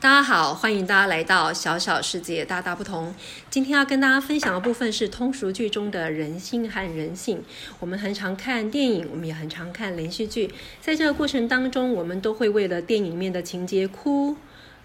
大家好，欢迎大家来到小小世界大大不同。今天要跟大家分享的部分是通俗剧中的人性和人性。我们很常看电影，我们也很常看连续剧，在这个过程当中，我们都会为了电影里面的情节哭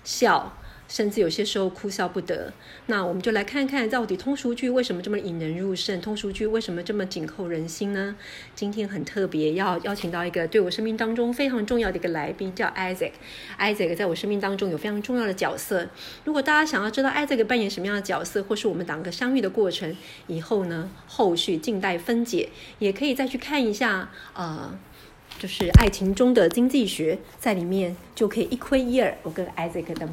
笑。甚至有些时候哭笑不得。那我们就来看看到底通俗剧为什么这么引人入胜？通俗剧为什么这么紧扣人心呢？今天很特别，要邀请到一个对我生命当中非常重要的一个来宾，叫 Isaac。Isaac 在我生命当中有非常重要的角色。如果大家想要知道 Isaac 扮演什么样的角色，或是我们两个相遇的过程，以后呢，后续静待分解，也可以再去看一下。呃，就是爱情中的经济学，在里面就可以一窥一二。我跟 Isaac 的。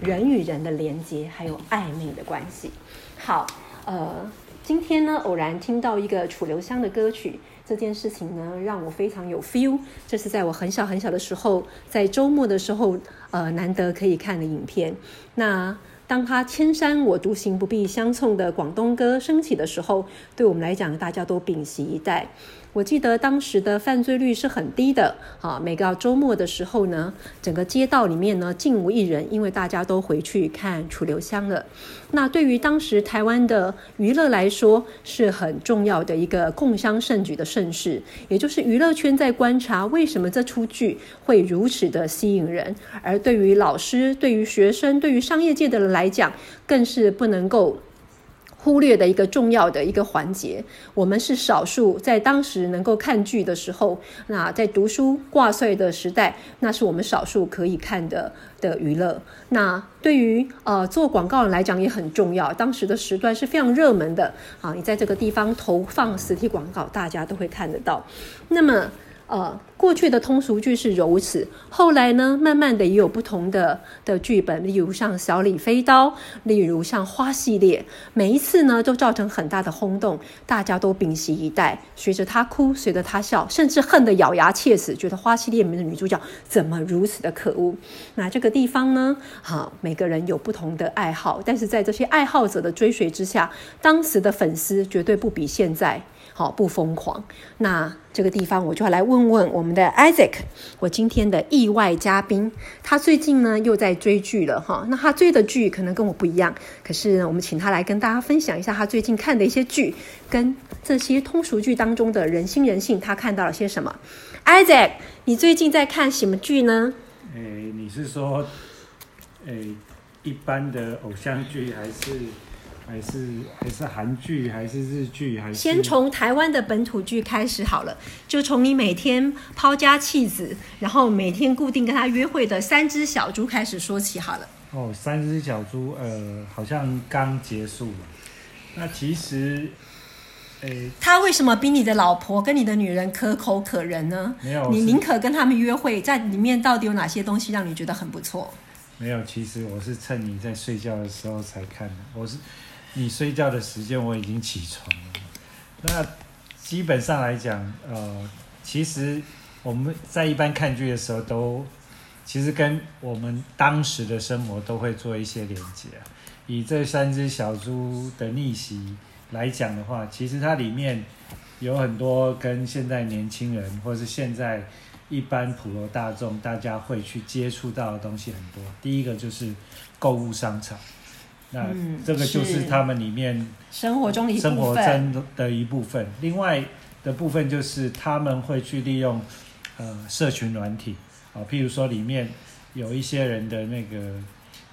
人与人的连接，还有暧昧的关系。好，呃，今天呢，偶然听到一个楚留香的歌曲，这件事情呢，让我非常有 feel。这是在我很小很小的时候，在周末的时候，呃，难得可以看的影片。那当他千山我独行，不必相送的广东歌升起的时候，对我们来讲，大家都屏息以待。我记得当时的犯罪率是很低的，啊，每个周末的时候呢，整个街道里面呢竟无一人，因为大家都回去看楚留香了。那对于当时台湾的娱乐来说，是很重要的一个共襄盛举的盛事，也就是娱乐圈在观察为什么这出剧会如此的吸引人，而对于老师、对于学生、对于商业界的人来讲，更是不能够。忽略的一个重要的一个环节，我们是少数在当时能够看剧的时候，那在读书挂帅的时代，那是我们少数可以看的的娱乐。那对于呃做广告人来讲也很重要，当时的时段是非常热门的啊，你在这个地方投放实体广告，大家都会看得到。那么。呃，过去的通俗剧是如此，后来呢，慢慢的也有不同的的剧本，例如像《小李飞刀》，例如像《花》系列，每一次呢都造成很大的轰动，大家都屏息以待，随着他哭，随着他笑，甚至恨得咬牙切齿，觉得《花》系列里面的女主角怎么如此的可恶。那这个地方呢，哈，每个人有不同的爱好，但是在这些爱好者的追随之下，当时的粉丝绝对不比现在。好不疯狂，那这个地方我就要来问问我们的 Isaac，我今天的意外嘉宾，他最近呢又在追剧了哈。那他追的剧可能跟我不一样，可是我们请他来跟大家分享一下他最近看的一些剧，跟这些通俗剧当中的人心人性，他看到了些什么？Isaac，你最近在看什么剧呢？诶，你是说诶一般的偶像剧还是？还是还是韩剧，还是日剧，还是先从台湾的本土剧开始好了，就从你每天抛家弃子，然后每天固定跟他约会的三只小猪开始说起好了。哦，三只小猪，呃，好像刚结束。那其实，诶，他为什么比你的老婆跟你的女人可口可人呢？没有，你宁可跟他们约会，在里面到底有哪些东西让你觉得很不错？没有，其实我是趁你在睡觉的时候才看的，我是。你睡觉的时间我已经起床了。那基本上来讲，呃，其实我们在一般看剧的时候，都其实跟我们当时的生活都会做一些连接。以这三只小猪的逆袭来讲的话，其实它里面有很多跟现在年轻人或是现在一般普罗大众大家会去接触到的东西很多。第一个就是购物商场。那这个就是他们里面生活中的生活中的一部分。另外的部分就是他们会去利用呃社群软体啊，譬如说里面有一些人的那个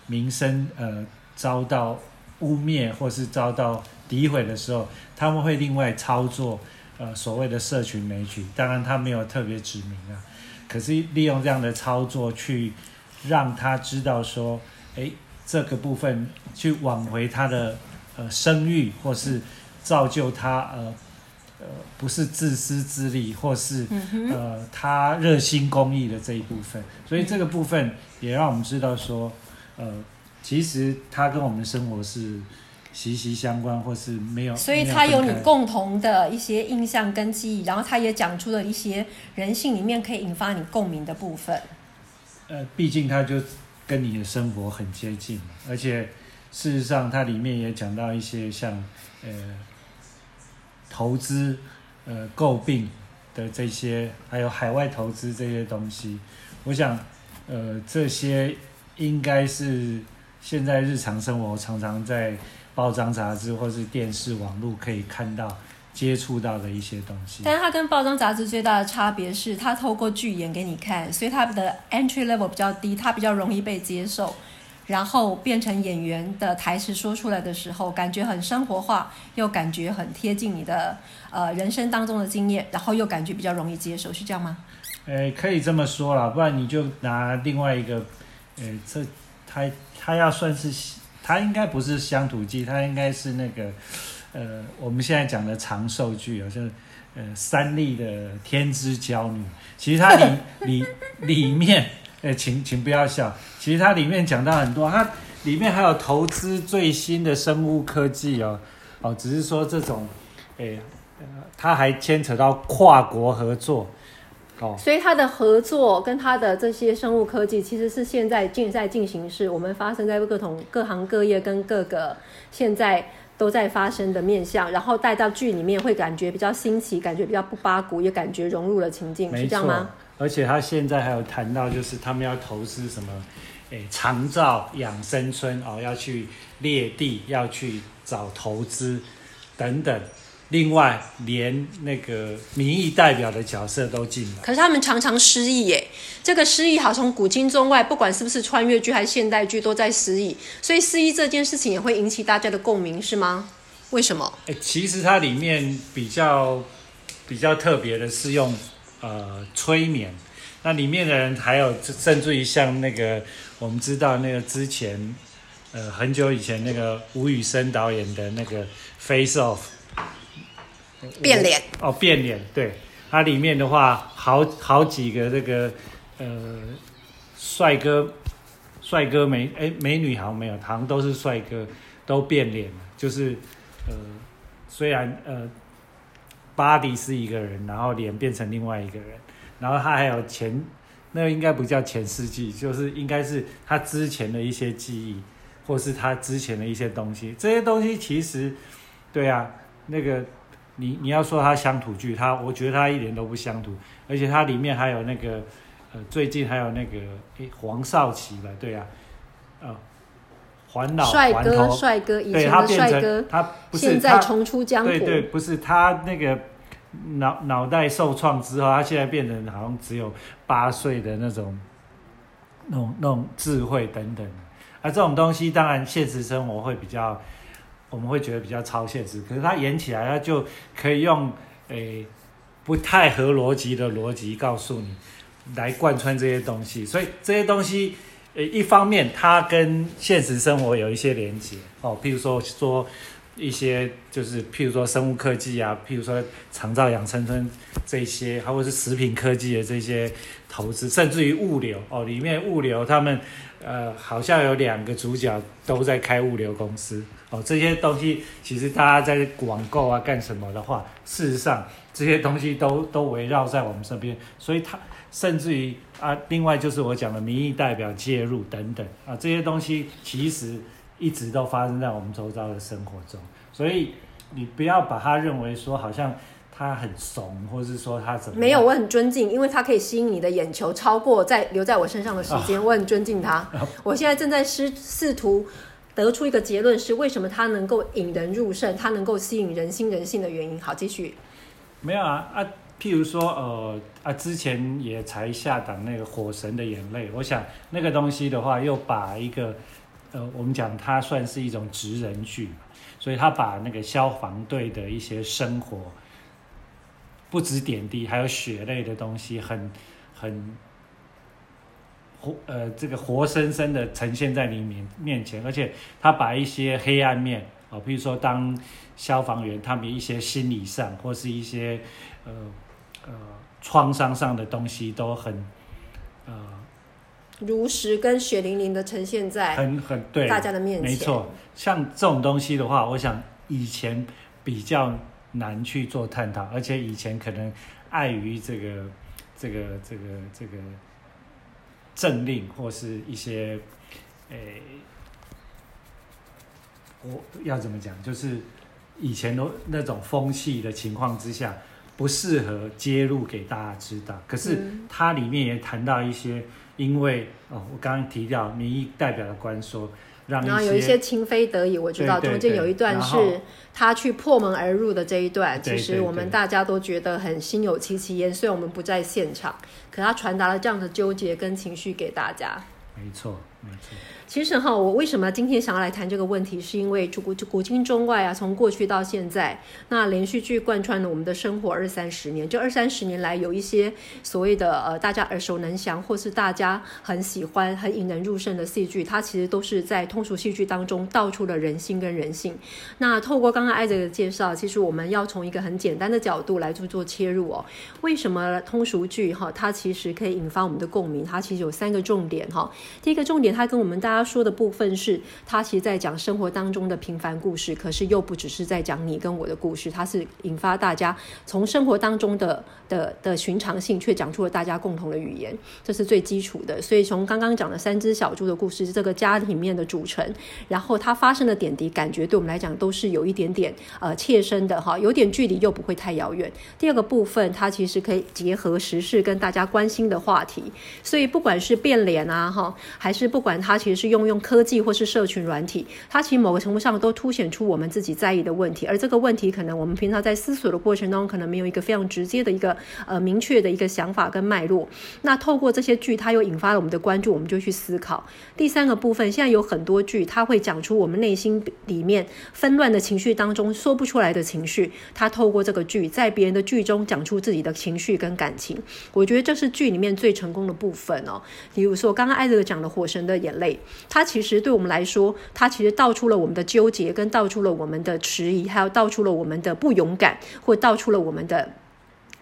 名声呃遭到污蔑或是遭到诋毁的时候，他们会另外操作呃所谓的社群媒体。当然他没有特别指明啊，可是利用这样的操作去让他知道说，哎。这个部分去挽回他的呃声誉，或是造就他呃呃不是自私自利，或是呃他热心公益的这一部分，所以这个部分也让我们知道说，呃，其实他跟我们的生活是息息相关，或是没有。所以他有你共同的一些印象跟记忆，然后他也讲出了一些人性里面可以引发你共鸣的部分。呃，毕竟他就。跟你的生活很接近，而且事实上，它里面也讲到一些像呃投资呃诟病的这些，还有海外投资这些东西。我想呃这些应该是现在日常生活常常在报章杂志或是电视网络可以看到、接触到的一些东西。但是它跟包装杂志最大的差别是，它透过剧演给你看，所以它的 entry level 比较低，它比较容易被接受。然后变成演员的台词说出来的时候，感觉很生活化，又感觉很贴近你的呃人生当中的经验，然后又感觉比较容易接受，是这样吗？诶，可以这么说啦，不然你就拿另外一个，呃，这他他要算是，他应该不是乡土剧，他应该是那个，呃，我们现在讲的长寿剧，好像呃三立的《天之娇女》，其实它里 里里面。呃，请请不要笑。其实它里面讲到很多，它里面还有投资最新的生物科技哦，哦，只是说这种，哎，它还牵扯到跨国合作，哦。所以它的合作跟它的这些生物科技，其实是现在正在进行式，我们发生在各种各行各业跟各个现在都在发生的面相，然后带到剧里面会感觉比较新奇，感觉比较不八股，也感觉融入了情境，是这样吗？而且他现在还有谈到，就是他们要投资什么，诶，长照养生村哦，要去列地，要去找投资等等。另外，连那个民意代表的角色都进了。可是他们常常失忆耶，这个失忆好从古今中外，不管是不是穿越剧还是现代剧，都在失忆。所以失忆这件事情也会引起大家的共鸣，是吗？为什么？诶，其实它里面比较比较特别的是用。呃，催眠，那里面的人还有甚至于像那个，我们知道那个之前，呃，很久以前那个吴宇森导演的那个《Face Off》，变脸哦，变脸，对，它里面的话，好好几个这个呃，帅哥、帅哥美哎美女好像没有，好像都是帅哥，都变脸了，就是呃，虽然呃。body 是一个人，然后脸变成另外一个人，然后他还有前，那个应该不叫前世纪，就是应该是他之前的一些记忆，或是他之前的一些东西。这些东西其实，对啊，那个你你要说它乡土剧，它我觉得它一点都不乡土，而且它里面还有那个呃，最近还有那个诶黄少祺吧，对啊，啊。还老帅哥，帅哥，以前的帅哥，他现在重出江湖。对对，不是他那个脑脑袋受创之后，他现在变成好像只有八岁的那种，那种那种智慧等等。啊，这种东西当然现实生活会比较，我们会觉得比较超现实。可是它演起来，他就可以用诶不太合逻辑的逻辑告诉你，来贯穿这些东西。所以这些东西。呃，一方面它跟现实生活有一些连接哦，譬如说说一些就是譬如说生物科技啊，譬如说长照养生村这些，还或是食品科技的这些投资，甚至于物流哦，里面物流他们呃好像有两个主角都在开物流公司哦，这些东西其实大家在网购啊干什么的话，事实上这些东西都都围绕在我们身边，所以它。甚至于啊，另外就是我讲的民意代表介入等等啊，这些东西其实一直都发生在我们周遭的生活中，所以你不要把它认为说好像他很怂，或者是说他怎么没有，我很尊敬，因为他可以吸引你的眼球超过在留在我身上的时间，我很尊敬他。我现在正在试试图得出一个结论，是为什么他能够引人入胜，他能够吸引人心人性的原因。好，继续。没有啊啊。譬如说，呃啊，之前也才下档那个《火神的眼泪》，我想那个东西的话，又把一个，呃，我们讲它算是一种职人剧，所以他把那个消防队的一些生活，不止点滴，还有血泪的东西，很很活，呃，这个活生生的呈现在你面面前，而且他把一些黑暗面，啊，比如说当消防员，他们一些心理上或是一些，呃。呃，创伤上的东西都很，如实跟血淋淋的呈现在很很对大家的面前。没错，像这种东西的话，我想以前比较难去做探讨，而且以前可能碍于这个这个这个这个政令或是一些诶，我要怎么讲，就是以前都那种风气的情况之下。不适合揭露给大家知道，可是它里面也谈到一些因为哦，我刚刚提到民意代表的官说，让然后有一些情非得已，我知道中间有一段是他去破门而入的这一段，其实我们大家都觉得很心有戚戚焉。虽然我们不在现场，可他传达了这样的纠结跟情绪给大家。没错，其实哈，我为什么今天想要来谈这个问题，是因为古古今中外啊，从过去到现在，那连续剧贯穿了我们的生活二三十年。这二三十年来，有一些所谓的呃大家耳熟能详，或是大家很喜欢、很引人入胜的戏剧，它其实都是在通俗戏剧当中道出了人心跟人性。那透过刚刚艾哲的介绍，其实我们要从一个很简单的角度来去做切入哦。为什么通俗剧哈，它其实可以引发我们的共鸣？它其实有三个重点哈。第一个重点，他跟我们大家说的部分是，他其实在讲生活当中的平凡故事，可是又不只是在讲你跟我的故事，它是引发大家从生活当中的的的寻常性，却讲出了大家共同的语言，这是最基础的。所以从刚刚讲的三只小猪的故事，这个家里面的组成，然后它发生的点滴，感觉对我们来讲都是有一点点呃切身的哈，有点距离又不会太遥远。第二个部分，它其实可以结合时事跟大家关心的话题，所以不管是变脸啊哈，还是不管它其实是用用科技或是社群软体，它其实某个程度上都凸显出我们自己在意的问题，而这个问题可能我们平常在思索的过程中，可能没有一个非常直接的一个呃明确的一个想法跟脉络。那透过这些剧，它又引发了我们的关注，我们就去思考。第三个部分，现在有很多剧，它会讲出我们内心里面纷乱的情绪当中说不出来的情绪，它透过这个剧，在别人的剧中讲出自己的情绪跟感情。我觉得这是剧里面最成功的部分哦。比如说刚刚艾德讲的《火神的的眼泪》，它其实对我们来说，它其实道出了我们的纠结，跟道出了我们的迟疑，还有道出了我们的不勇敢，或道出了我们的。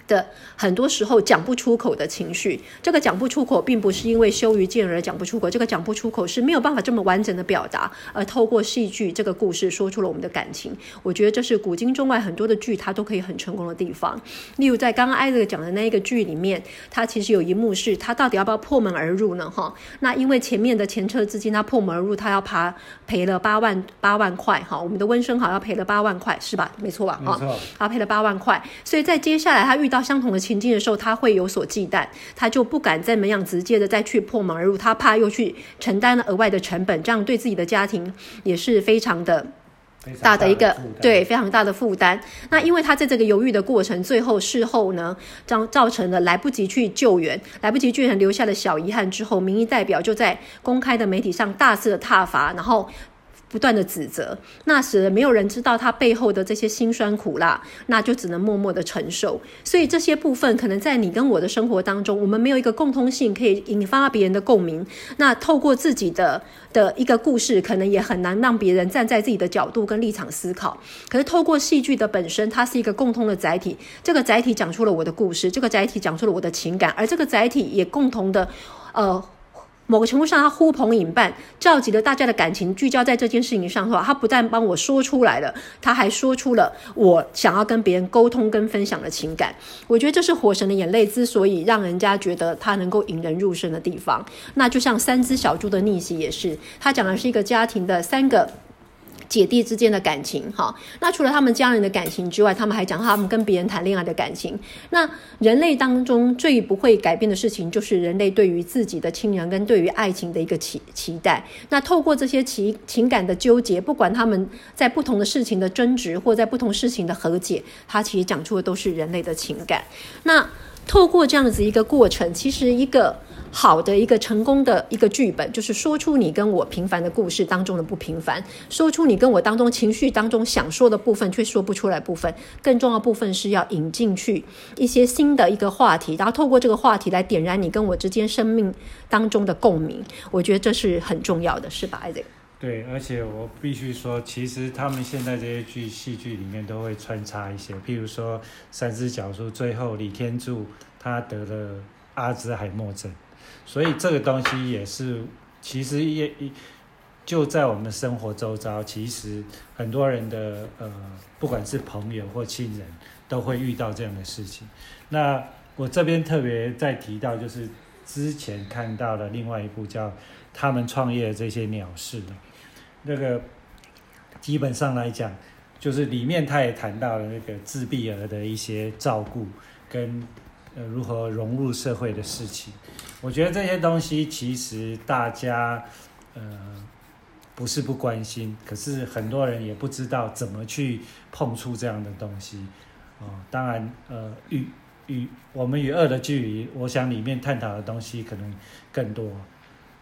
的很多时候讲不出口的情绪，这个讲不出口，并不是因为羞于见人而讲不出口，这个讲不出口是没有办法这么完整的表达，而透过戏剧这个故事说出了我们的感情。我觉得这是古今中外很多的剧它都可以很成功的地方。例如在刚刚艾德讲的那一个剧里面，它其实有一幕是他到底要不要破门而入呢？哈，那因为前面的前车之鉴，他破门而入，他要爬赔了八万八万块，哈，我们的温升好要赔了八万块，是吧？没错吧？哈，他赔了八万块，所以在接下来他遇到相同的情境的时候，他会有所忌惮，他就不敢这么样直接的再去破门而入，他怕又去承担了额外的成本，这样对自己的家庭也是非常的。大的一个对非常大的负担。那因为他在这个犹豫的过程，最后事后呢，造造成了来不及去救援，来不及救援留下的小遗憾之后，民意代表就在公开的媒体上大肆的挞伐，然后。不断的指责，那使得没有人知道他背后的这些辛酸苦辣，那就只能默默的承受。所以这些部分可能在你跟我的生活当中，我们没有一个共通性可以引发别人的共鸣。那透过自己的的一个故事，可能也很难让别人站在自己的角度跟立场思考。可是透过戏剧的本身，它是一个共通的载体，这个载体讲出了我的故事，这个载体讲出了我的情感，而这个载体也共同的，呃。某个程度上，他呼朋引伴，召集了大家的感情，聚焦在这件事情上的话，他不但帮我说出来了，他还说出了我想要跟别人沟通跟分享的情感。我觉得这是《火神的眼泪》之所以让人家觉得他能够引人入胜的地方。那就像三只小猪的逆袭也是，他讲的是一个家庭的三个。姐弟之间的感情，哈，那除了他们家人的感情之外，他们还讲他们跟别人谈恋爱的感情。那人类当中最不会改变的事情，就是人类对于自己的亲人跟对于爱情的一个期期待。那透过这些情情感的纠结，不管他们在不同的事情的争执，或在不同事情的和解，他其实讲出的都是人类的情感。那透过这样子一个过程，其实一个。好的一个成功的一个剧本，就是说出你跟我平凡的故事当中的不平凡，说出你跟我当中情绪当中想说的部分却说不出来部分。更重要的部分是要引进去一些新的一个话题，然后透过这个话题来点燃你跟我之间生命当中的共鸣。我觉得这是很重要的，是吧，艾瑞？对，而且我必须说，其实他们现在这些剧戏剧里面都会穿插一些，譬如说《三只小猪》，最后李天柱他得了阿兹海默症。所以这个东西也是，其实也就在我们生活周遭，其实很多人的呃，不管是朋友或亲人，都会遇到这样的事情。那我这边特别再提到，就是之前看到的另外一部叫《他们创业的这些鸟事》的，那个基本上来讲，就是里面他也谈到了那个自闭儿的一些照顾跟呃如何融入社会的事情。我觉得这些东西其实大家呃不是不关心，可是很多人也不知道怎么去碰触这样的东西。哦，当然，呃，与与我们与恶的距离，我想里面探讨的东西可能更多。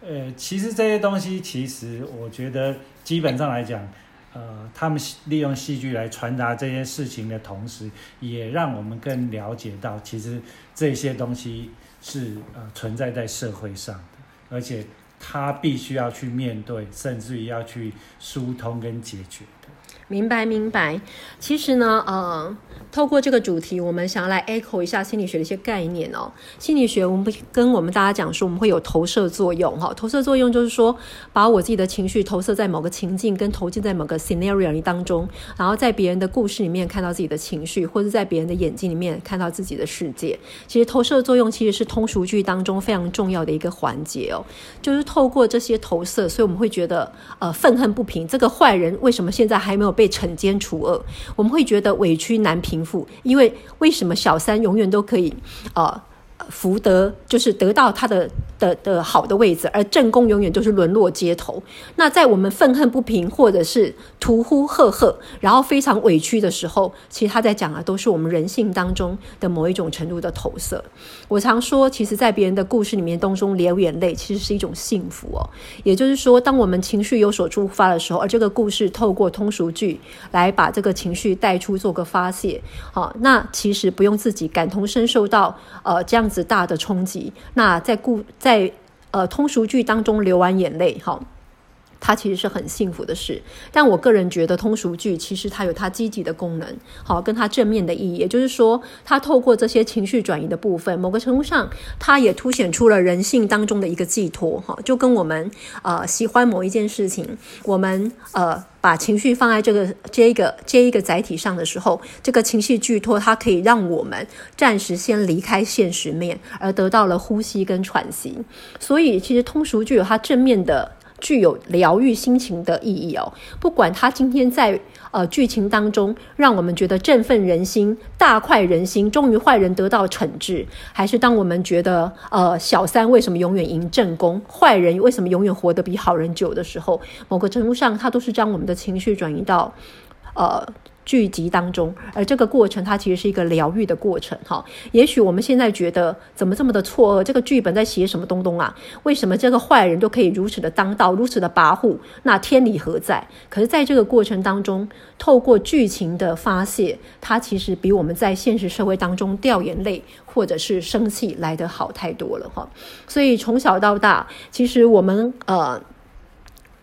呃，其实这些东西，其实我觉得基本上来讲，呃，他们利用戏剧来传达这些事情的同时，也让我们更了解到，其实这些东西是呃存在在社会上的，而且他必须要去面对，甚至于要去疏通跟解决的。明白，明白。其实呢，呃，透过这个主题，我们想要来 echo 一下心理学的一些概念哦。心理学，我们跟我们大家讲说，我们会有投射作用哈。投射作用就是说，把我自己的情绪投射在某个情境，跟投进在某个 scenario 当中，然后在别人的故事里面看到自己的情绪，或者在别人的眼睛里面看到自己的世界。其实投射作用其实是通俗剧当中非常重要的一个环节哦。就是透过这些投射，所以我们会觉得呃愤恨不平，这个坏人为什么现在还没有？被惩奸除恶，我们会觉得委屈难平复，因为为什么小三永远都可以，呃。福德就是得到他的的的好的位置，而正宫永远都是沦落街头。那在我们愤恨不平，或者是屠呼赫赫，然后非常委屈的时候，其实他在讲的都是我们人性当中的某一种程度的投射。我常说，其实，在别人的故事里面当中流眼泪，其实是一种幸福哦。也就是说，当我们情绪有所触发的时候，而这个故事透过通俗剧来把这个情绪带出，做个发泄，好，那其实不用自己感同身受到呃这样。子大的冲击，那在故在呃通俗剧当中流完眼泪，哈。它其实是很幸福的事，但我个人觉得通俗剧其实它有它积极的功能，好，跟它正面的意义，也就是说，它透过这些情绪转移的部分，某个程度上，它也凸显出了人性当中的一个寄托，哈，就跟我们呃喜欢某一件事情，我们呃把情绪放在这个这一个这一个载体上的时候，这个情绪寄托它可以让我们暂时先离开现实面，而得到了呼吸跟喘息，所以其实通俗剧有它正面的。具有疗愈心情的意义哦。不管他今天在呃剧情当中让我们觉得振奋人心、大快人心，终于坏人得到惩治，还是当我们觉得呃小三为什么永远赢正宫，坏人为什么永远活得比好人久的时候，某个程度上，他都是将我们的情绪转移到呃。剧集当中，而这个过程它其实是一个疗愈的过程，哈。也许我们现在觉得怎么这么的错愕，这个剧本在写什么东东啊？为什么这个坏人都可以如此的当道，如此的跋扈？那天理何在？可是，在这个过程当中，透过剧情的发泄，它其实比我们在现实社会当中掉眼泪或者是生气来得好太多了，哈。所以从小到大，其实我们呃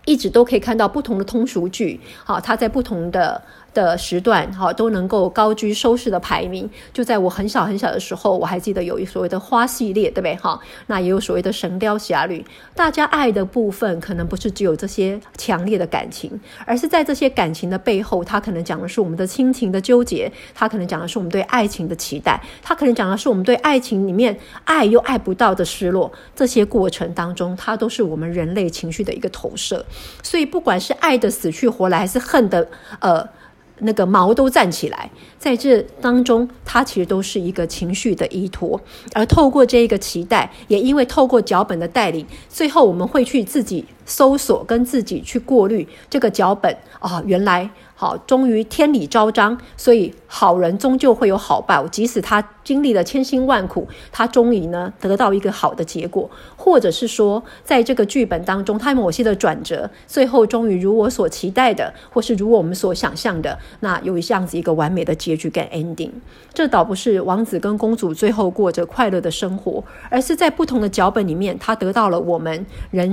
一直都可以看到不同的通俗剧，好，它在不同的。的时段哈都能够高居收视的排名，就在我很小很小的时候，我还记得有一所谓的花系列，对不对哈？那也有所谓的神雕侠侣，大家爱的部分可能不是只有这些强烈的感情，而是在这些感情的背后，它可能讲的是我们的亲情的纠结，它可能讲的是我们对爱情的期待，它可能讲的是我们对爱情里面爱又爱不到的失落，这些过程当中，它都是我们人类情绪的一个投射。所以不管是爱的死去活来，还是恨的呃。那个毛都站起来，在这当中，它其实都是一个情绪的依托，而透过这一个期待，也因为透过脚本的带领，最后我们会去自己搜索，跟自己去过滤这个脚本啊，原来。好，终于天理昭彰，所以好人终究会有好报。即使他经历了千辛万苦，他终于呢得到一个好的结果，或者是说，在这个剧本当中，他某些的转折，最后终于如我所期待的，或是如我们所想象的，那有这样子一个完美的结局跟 ending。这倒不是王子跟公主最后过着快乐的生活，而是在不同的脚本里面，他得到了我们人。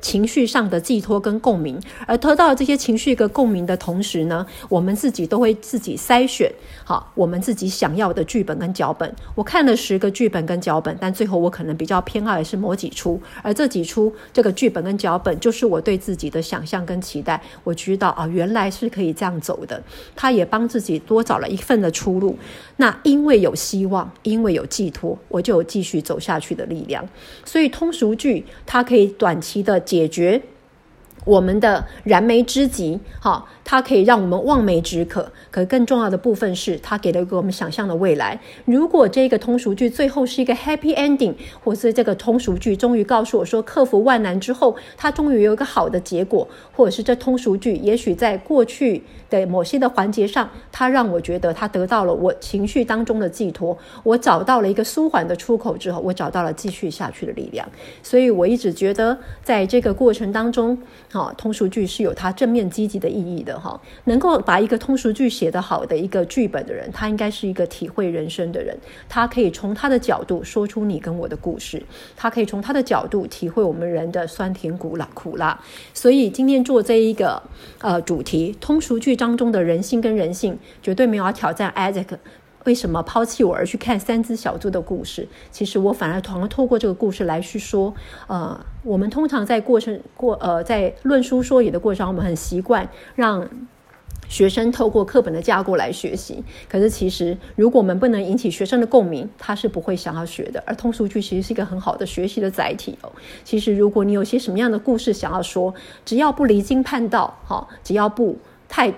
情绪上的寄托跟共鸣，而得到这些情绪跟共鸣的同时呢，我们自己都会自己筛选好我们自己想要的剧本跟脚本。我看了十个剧本跟脚本，但最后我可能比较偏爱的是某几出，而这几出这个剧本跟脚本就是我对自己的想象跟期待。我知道啊，原来是可以这样走的，他也帮自己多找了一份的出路。那因为有希望，因为有寄托，我就有继续走下去的力量。所以通俗剧它可以短期的。解决我们的燃眉之急，好，它可以让我们望梅止渴。可更重要的部分是，它给了一个我们想象的未来。如果这个通俗剧最后是一个 happy ending，或是这个通俗剧终于告诉我说，克服万难之后，它终于有一个好的结果，或者是这通俗剧也许在过去的某些的环节上，它让我觉得它得到了我情绪当中的寄托，我找到了一个舒缓的出口之后，我找到了继续下去的力量。所以我一直觉得，在这个过程当中。好，通俗剧是有它正面积极的意义的哈。能够把一个通俗剧写得好的一个剧本的人，他应该是一个体会人生的人。他可以从他的角度说出你跟我的故事，他可以从他的角度体会我们人的酸甜苦辣苦辣。所以今天做这一个呃主题，通俗剧当中的人性跟人性，绝对没有要挑战 Isaac。为什么抛弃我而去看三只小猪的故事？其实我反而通过透过这个故事来去说，呃，我们通常在过程过呃在论书说理的过程，我们很习惯让学生透过课本的架构来学习。可是其实如果我们不能引起学生的共鸣，他是不会想要学的。而通俗剧其实是一个很好的学习的载体哦。其实如果你有些什么样的故事想要说，只要不离经叛道，哈，只要不太。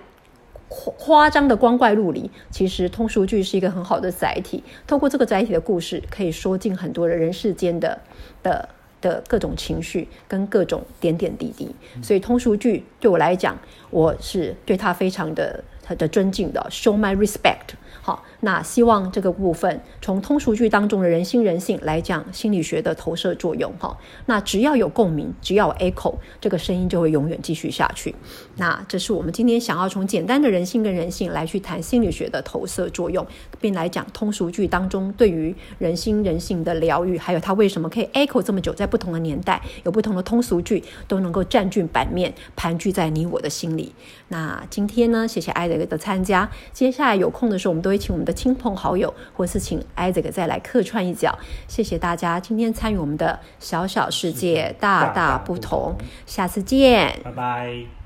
夸张的光怪陆离，其实通俗剧是一个很好的载体。透过这个载体的故事，可以说尽很多人世间的的的各种情绪跟各种点点滴滴。所以通俗剧对我来讲，我是对他非常的的尊敬的，show my respect。好，那希望这个部分从通俗剧当中的人心人性来讲心理学的投射作用。哈，那只要有共鸣，只要有 echo，这个声音就会永远继续下去。那这是我们今天想要从简单的人性跟人性来去谈心理学的投射作用，并来讲通俗剧当中对于人心人性的疗愈，还有它为什么可以 echo 这么久，在不同的年代有不同的通俗剧都能够占据版面，盘踞在你我的心里。那今天呢，谢谢艾德的参加。接下来有空的时候，我们都会。请我们的亲朋好友，或是请 Isaac 再来客串一脚。谢谢大家今天参与我们的小小世界大大不同，下次见，拜拜。